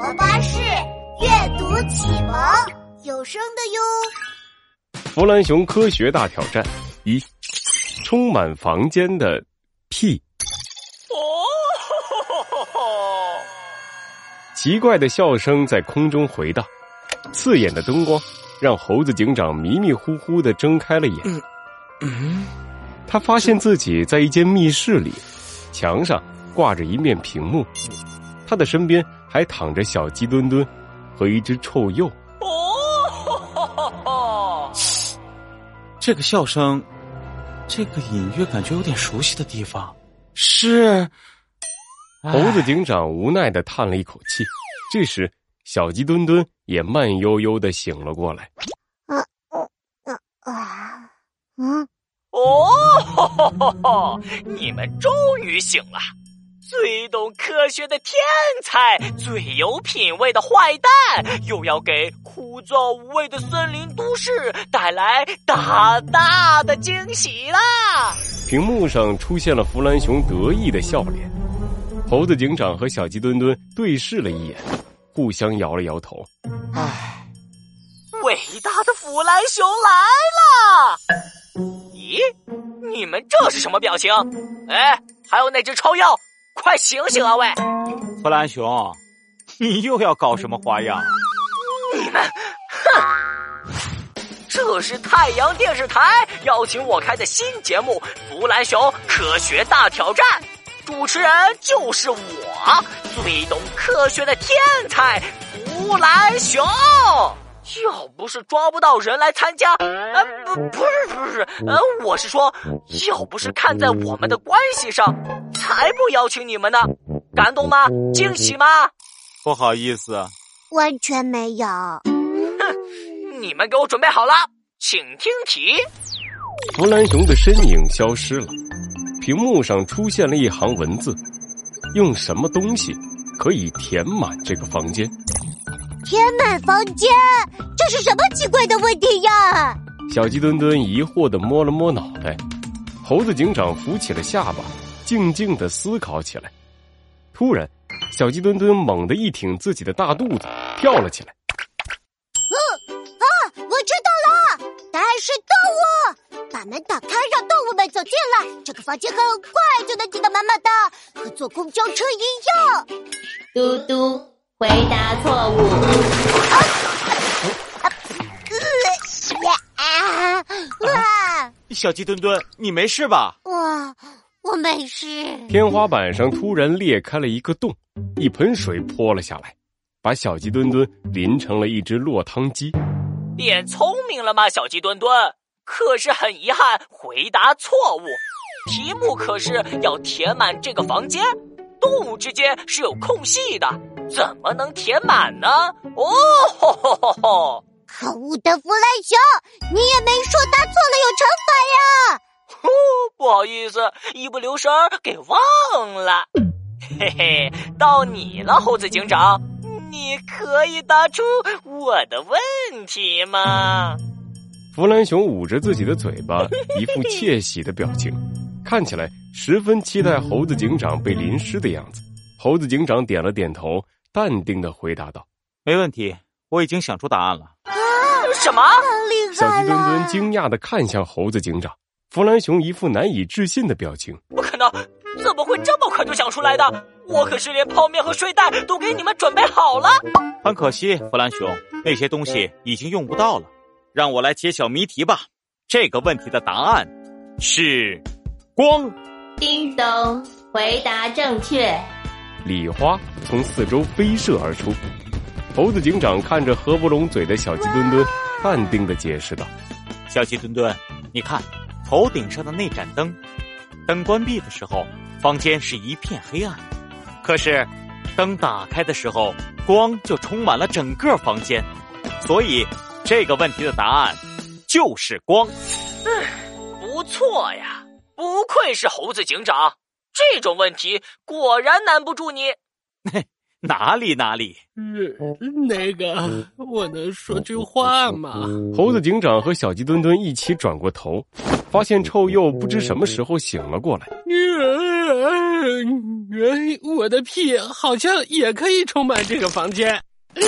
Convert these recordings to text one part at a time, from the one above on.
蒙巴士阅读启蒙有声的哟。弗兰熊科学大挑战一：充满房间的屁。哦，奇怪的笑声在空中回荡，刺眼的灯光让猴子警长迷迷糊糊的睁开了眼。嗯，他发现自己在一间密室里，墙上挂着一面屏幕。他的身边还躺着小鸡墩墩和一只臭鼬。哦，这个笑声，这个隐约感觉有点熟悉的地方，是猴子警长无奈的叹了一口气。这时，小鸡墩墩也慢悠悠的醒了过来。啊啊啊！嗯，哦，你们终于醒了。最懂科学的天才，最有品味的坏蛋，又要给枯燥无味的森林都市带来大大的惊喜啦！屏幕上出现了弗兰熊得意的笑脸，猴子警长和小鸡墩墩对视了一眼，互相摇了摇头。唉，伟大的弗兰熊来了！咦，你们这是什么表情？哎，还有那只臭鼬。快醒醒啊，喂！弗兰熊，你又要搞什么花样？你们，哼！这是太阳电视台邀请我开的新节目《弗兰熊科学大挑战》，主持人就是我，最懂科学的天才弗兰熊。要不是抓不到人来参加，呃，不，不是，不是，呃，我是说，要不是看在我们的关系上，才不邀请你们呢。感动吗？惊喜吗？不好意思，完全没有。哼，你们给我准备好了，请听题。弗兰熊的身影消失了，屏幕上出现了一行文字：用什么东西可以填满这个房间？填满房间，这是什么奇怪的问题呀？小鸡墩墩疑惑的摸了摸脑袋，猴子警长扶起了下巴，静静的思考起来。突然，小鸡墩墩猛地一挺自己的大肚子，跳了起来。嗯啊，我知道了，答案是动物。把门打开，让动物们走进来，这个房间很快就能挤得满满的，和坐公交车一样。嘟嘟。回答错误。啊小鸡墩墩，你没事吧？我我没事。天花板上突然裂开了一个洞，一盆水泼了下来，把小鸡墩墩淋成了一只落汤鸡。变聪明了吗，小鸡墩墩？可是很遗憾，回答错误。题目可是要填满这个房间，动物之间是有空隙的。怎么能填满呢？哦，吼吼吼吼！可恶的弗兰熊，你也没说答错了有惩罚呀！呼，不好意思，一不留神给忘了。嘿嘿，到你了，猴子警长，你可以答出我的问题吗？弗兰熊捂着自己的嘴巴，一副窃喜的表情，看起来十分期待猴子警长被淋湿的样子。猴子警长点了点头。淡定的回答道：“没问题，我已经想出答案了。”啊，什么？小鸡墩墩惊讶的看向猴子警长，弗兰熊一副难以置信的表情：“不可能，怎么会这么快就想出来的？我可是连泡面和睡袋都给你们准备好了。”很可惜，弗兰熊，那些东西已经用不到了。让我来揭晓谜题吧。这个问题的答案是光。叮咚，回答正确。礼花从四周飞射而出，猴子警长看着合不拢嘴的小鸡墩墩，淡定的解释道：“小鸡墩墩，你看，头顶上的那盏灯，灯关闭的时候，房间是一片黑暗；可是，灯打开的时候，光就充满了整个房间。所以，这个问题的答案就是光。嗯，不错呀，不愧是猴子警长。”这种问题果然难不住你，哪里哪里？那个，我能说句话吗？猴子警长和小鸡墩墩一起转过头，发现臭鼬不知什么时候醒了过来。嗯，我的屁好像也可以充满这个房间。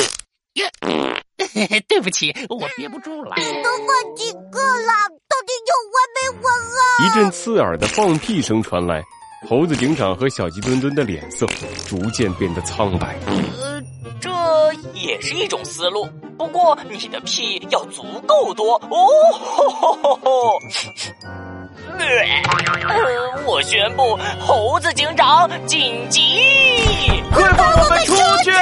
对不起，我憋不住了。你都放几个了？到底有完没完啊？一阵刺耳的放屁声传来，猴子警长和小鸡墩墩的脸色逐渐变得苍白。呃，这也是一种思路，不过你的屁要足够多哦。吼吼吼吼呃，我宣布，猴子警长紧急，快放我们出去！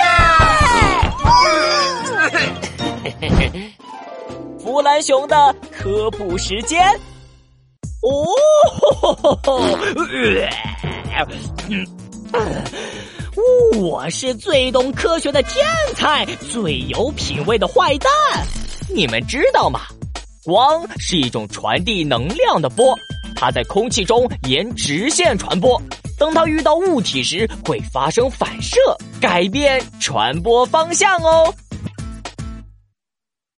弗兰熊的科普时间。哦，吼吼吼 我是最懂科学的天才，最有品味的坏蛋。你们知道吗？光是一种传递能量的波，它在空气中沿直线传播。当它遇到物体时，会发生反射，改变传播方向哦。